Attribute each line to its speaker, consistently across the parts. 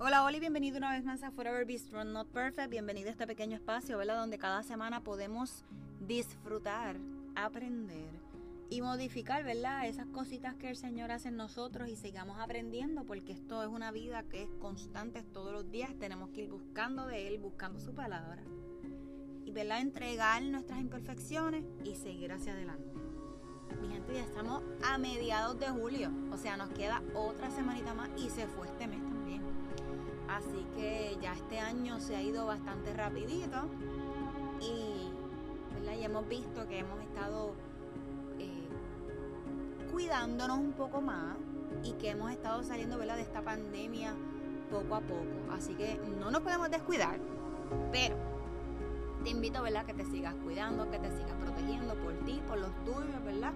Speaker 1: Hola, hola bienvenido una vez más a Forever Be Strong Not Perfect. Bienvenido a este pequeño espacio, ¿verdad? Donde cada semana podemos disfrutar, aprender y modificar, ¿verdad? Esas cositas que el Señor hace en nosotros y sigamos aprendiendo porque esto es una vida que es constante todos los días. Tenemos que ir buscando de Él, buscando su palabra y, ¿verdad? Entregar nuestras imperfecciones y seguir hacia adelante. Mi gente, ya estamos a mediados de julio, o sea, nos queda otra semanita más y se fue este mes. Así que ya este año se ha ido bastante rapidito y, ¿verdad? y hemos visto que hemos estado eh, cuidándonos un poco más y que hemos estado saliendo ¿verdad? de esta pandemia poco a poco. Así que no nos podemos descuidar, pero te invito, ¿verdad? Que te sigas cuidando, que te sigas protegiendo por ti, por los tuyos, ¿verdad?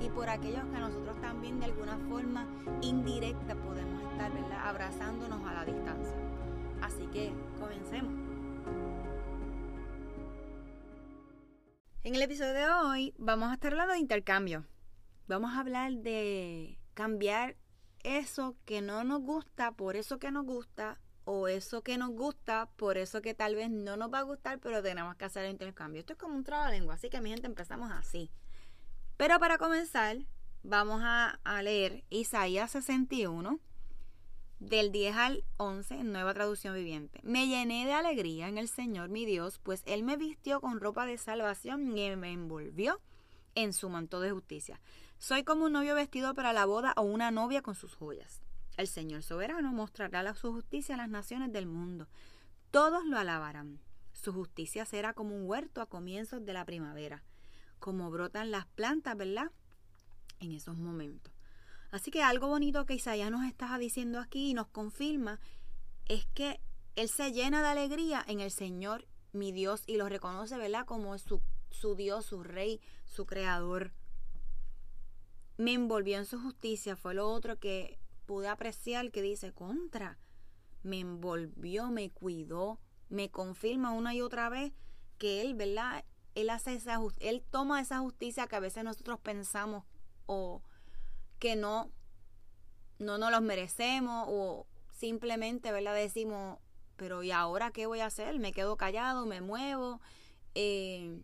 Speaker 1: Y por aquellos que nosotros también de alguna forma indirecta podemos estar, ¿verdad? Abrazándonos a la distancia. Así que comencemos. En el episodio de hoy vamos a estar hablando de intercambio. Vamos a hablar de cambiar eso que no nos gusta por eso que nos gusta o eso que nos gusta, por eso que tal vez no nos va a gustar, pero tenemos que hacer el intercambio. Esto es como un trabalengua, así que mi gente empezamos así. Pero para comenzar, vamos a, a leer Isaías 61, del 10 al 11, nueva traducción viviente. Me llené de alegría en el Señor mi Dios, pues Él me vistió con ropa de salvación y me envolvió en su manto de justicia. Soy como un novio vestido para la boda o una novia con sus joyas. El Señor soberano mostrará su justicia a las naciones del mundo. Todos lo alabarán. Su justicia será como un huerto a comienzos de la primavera, como brotan las plantas, ¿verdad? En esos momentos. Así que algo bonito que Isaías nos está diciendo aquí y nos confirma es que Él se llena de alegría en el Señor, mi Dios, y lo reconoce, ¿verdad? Como su, su Dios, su Rey, su Creador. Me envolvió en su justicia, fue lo otro que pude apreciar que dice contra, me envolvió, me cuidó, me confirma una y otra vez que él, ¿verdad? Él hace esa él toma esa justicia que a veces nosotros pensamos o que no no nos los merecemos o simplemente, ¿verdad? Decimos, pero ¿y ahora qué voy a hacer? Me quedo callado, me muevo, eh,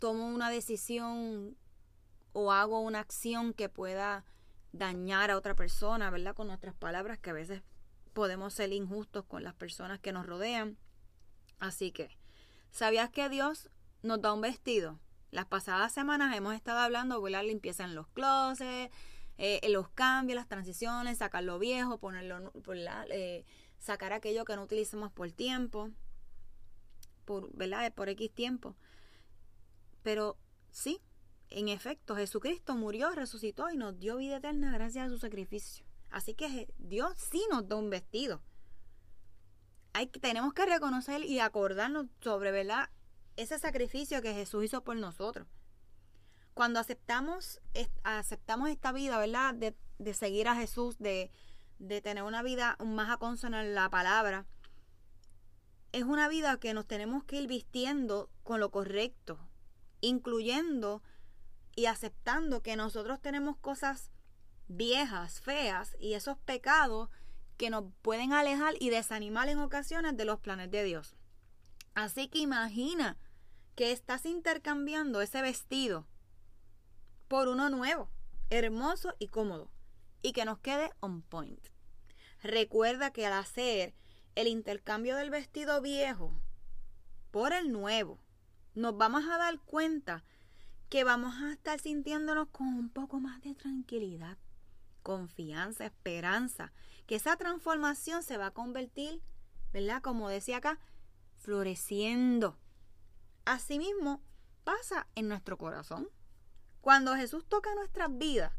Speaker 1: tomo una decisión o hago una acción que pueda dañar a otra persona, ¿verdad? Con nuestras palabras, que a veces podemos ser injustos con las personas que nos rodean. Así que, ¿sabías que Dios nos da un vestido? Las pasadas semanas hemos estado hablando de la limpieza en los closets, eh, los cambios, las transiciones, sacar lo viejo, ponerlo, eh, sacar aquello que no utilizamos por tiempo, por, ¿verdad? Por X tiempo. Pero sí, en efecto, Jesucristo murió, resucitó y nos dio vida eterna gracias a su sacrificio. Así que Dios sí nos da un vestido. Hay, tenemos que reconocer y acordarnos sobre ¿verdad? ese sacrificio que Jesús hizo por nosotros. Cuando aceptamos, aceptamos esta vida, ¿verdad? De, de seguir a Jesús, de, de tener una vida más a en la palabra, es una vida que nos tenemos que ir vistiendo con lo correcto, incluyendo y aceptando que nosotros tenemos cosas viejas, feas y esos pecados que nos pueden alejar y desanimar en ocasiones de los planes de Dios. Así que imagina que estás intercambiando ese vestido por uno nuevo, hermoso y cómodo, y que nos quede on point. Recuerda que al hacer el intercambio del vestido viejo por el nuevo, nos vamos a dar cuenta que vamos a estar sintiéndonos con un poco más de tranquilidad, confianza, esperanza, que esa transformación se va a convertir, ¿verdad? Como decía acá, floreciendo. Asimismo, pasa en nuestro corazón. Cuando Jesús toca nuestras vidas,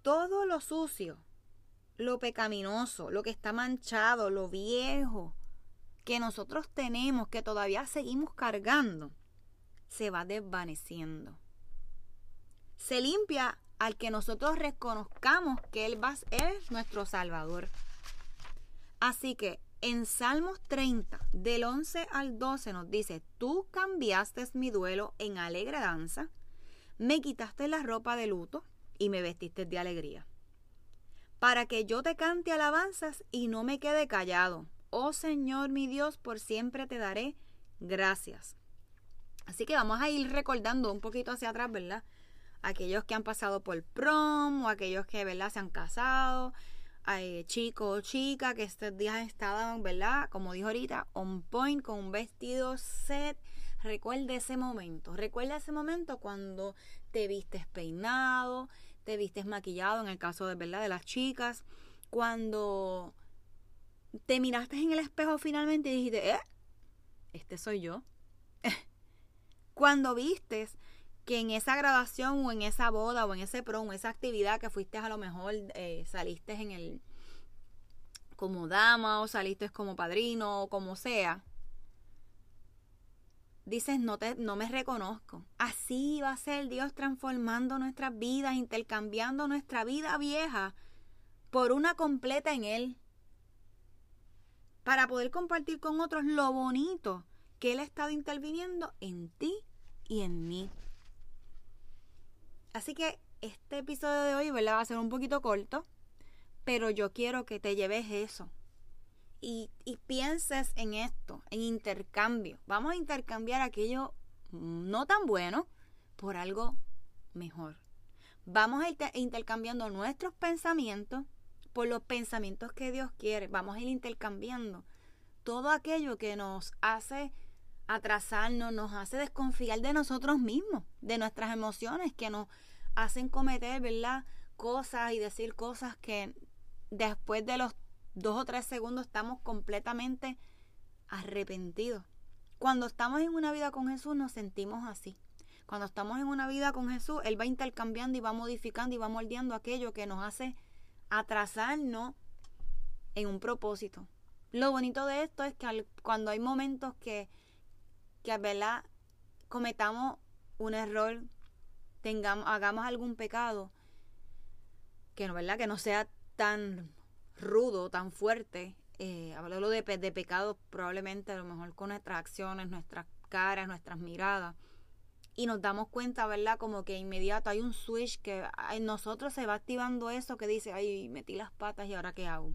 Speaker 1: todo lo sucio, lo pecaminoso, lo que está manchado, lo viejo que nosotros tenemos, que todavía seguimos cargando, se va desvaneciendo. Se limpia al que nosotros reconozcamos que Él es nuestro Salvador. Así que en Salmos 30, del 11 al 12 nos dice, tú cambiaste mi duelo en alegre danza, me quitaste la ropa de luto y me vestiste de alegría. para que yo te cante alabanzas y no me quede callado. Oh Señor mi Dios, por siempre te daré gracias. Así que vamos a ir recordando un poquito hacia atrás, ¿verdad? Aquellos que han pasado por prom o aquellos que, ¿verdad? Se han casado, hay chico o chica que estos días estaban, ¿verdad? Como dijo ahorita, on point con un vestido set. Recuerda ese momento. Recuerda ese momento cuando te vistes peinado, te vistes maquillado, en el caso de, ¿verdad? De las chicas. Cuando te miraste en el espejo finalmente y dijiste, eh, este soy yo. cuando vistes que en esa graduación o en esa boda o en ese prom, esa actividad que fuiste a lo mejor eh, saliste en el como dama o saliste como padrino o como sea, dices no te no me reconozco. Así va a ser Dios transformando nuestras vidas, intercambiando nuestra vida vieja por una completa en él. Para poder compartir con otros lo bonito que él ha estado interviniendo en ti y en mí. Así que este episodio de hoy. Va a ser un poquito corto, pero yo quiero que te lleves eso. Y pienses en esto, en intercambio. Vamos a intercambiar aquello no tan bueno por algo mejor. Vamos a ir intercambiando nuestros pensamientos por los pensamientos que Dios quiere. Vamos a ir intercambiando todo aquello que nos hace atrasarnos, nos hace desconfiar de nosotros mismos, de nuestras emociones, que nos hacen cometer, ¿verdad? Cosas y decir cosas que después de los dos o tres segundos estamos completamente arrepentidos. Cuando estamos en una vida con Jesús nos sentimos así. Cuando estamos en una vida con Jesús, Él va intercambiando y va modificando y va moldeando aquello que nos hace atrasarnos en un propósito. Lo bonito de esto es que cuando hay momentos que que ¿verdad? cometamos un error, tengamos, hagamos algún pecado, que no, ¿verdad? Que no sea tan rudo, tan fuerte. Eh, de, de pecados probablemente a lo mejor con nuestras acciones, nuestras caras, nuestras miradas. Y nos damos cuenta, ¿verdad? Como que inmediato hay un switch que en nosotros se va activando eso que dice, ay, metí las patas y ahora qué hago.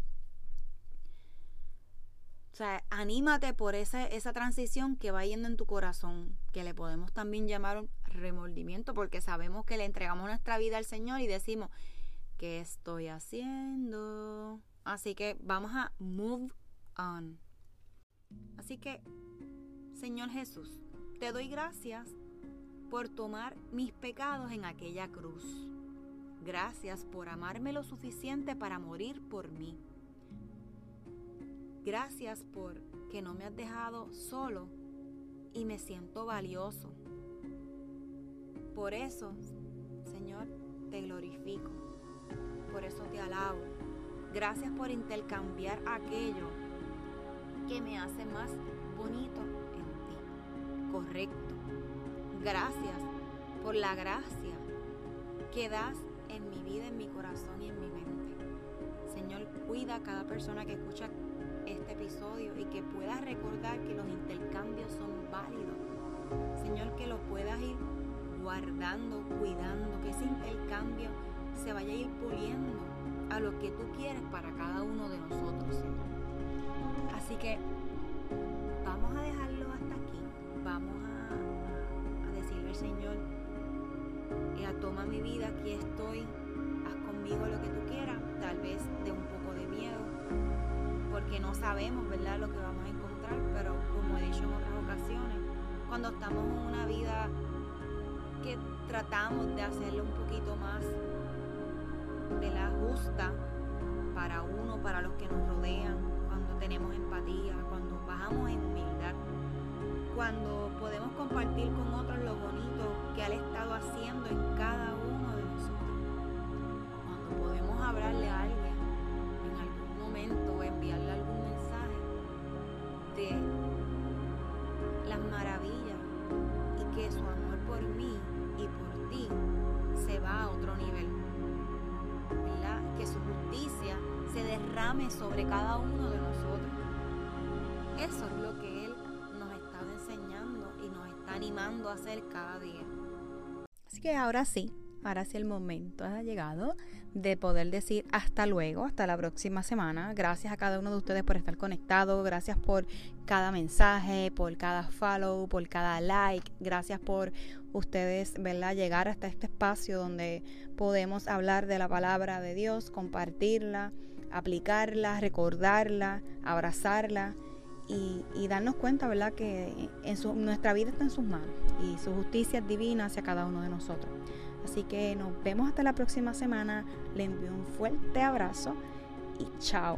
Speaker 1: O sea, anímate por esa, esa transición que va yendo en tu corazón, que le podemos también llamar un remordimiento, porque sabemos que le entregamos nuestra vida al Señor y decimos, ¿qué estoy haciendo? Así que vamos a move on. Así que, Señor Jesús, te doy gracias por tomar mis pecados en aquella cruz. Gracias por amarme lo suficiente para morir por mí. Gracias por que no me has dejado solo y me siento valioso. Por eso, Señor, te glorifico. Por eso te alabo. Gracias por intercambiar aquello que me hace más bonito en ti. Correcto. Gracias por la gracia que das en mi vida, en mi corazón y en mi mente. Señor, cuida a cada persona que escucha y que puedas recordar que los intercambios son válidos. Señor, que los puedas ir guardando, cuidando, que ese intercambio se vaya a ir puliendo a lo que tú quieres para cada uno de nosotros. Así que vamos a dejarlo hasta aquí. Vamos a, decirle al Señor, eh, toma mi vida, aquí estoy, haz conmigo lo que tú quieras, tal vez de un poco de miedo, porque no sabemos, ¿verdad?, lo que vamos a encontrar, pero como he dicho en otras ocasiones, cuando estamos en una vida que tratamos de hacerlo un poquito más de la justa para uno, para los que nos rodean, cuando tenemos empatía, cuando bajamos en humildad, cuando podemos compartir con otros lo bonito que ha estado haciendo en cada uno de nosotros, cuando podemos hablarle a alguien sobre cada uno de nosotros. Eso es lo que Él nos está enseñando y nos está animando a hacer cada día. Así que ahora sí, ahora sí el momento ha llegado de poder decir hasta luego, hasta la próxima semana. Gracias a cada uno de ustedes por estar conectado, gracias por cada mensaje, por cada follow, por cada like, gracias por ustedes, ¿verdad? Llegar hasta este espacio donde podemos hablar de la palabra de Dios, compartirla, aplicarla, recordarla, abrazarla y, darnos cuenta, ¿verdad? Que en nuestra vida está en sus manos y su justicia es divina hacia cada uno de nosotros. Así que nos vemos hasta la próxima semana. Le envío un fuerte abrazo y chao.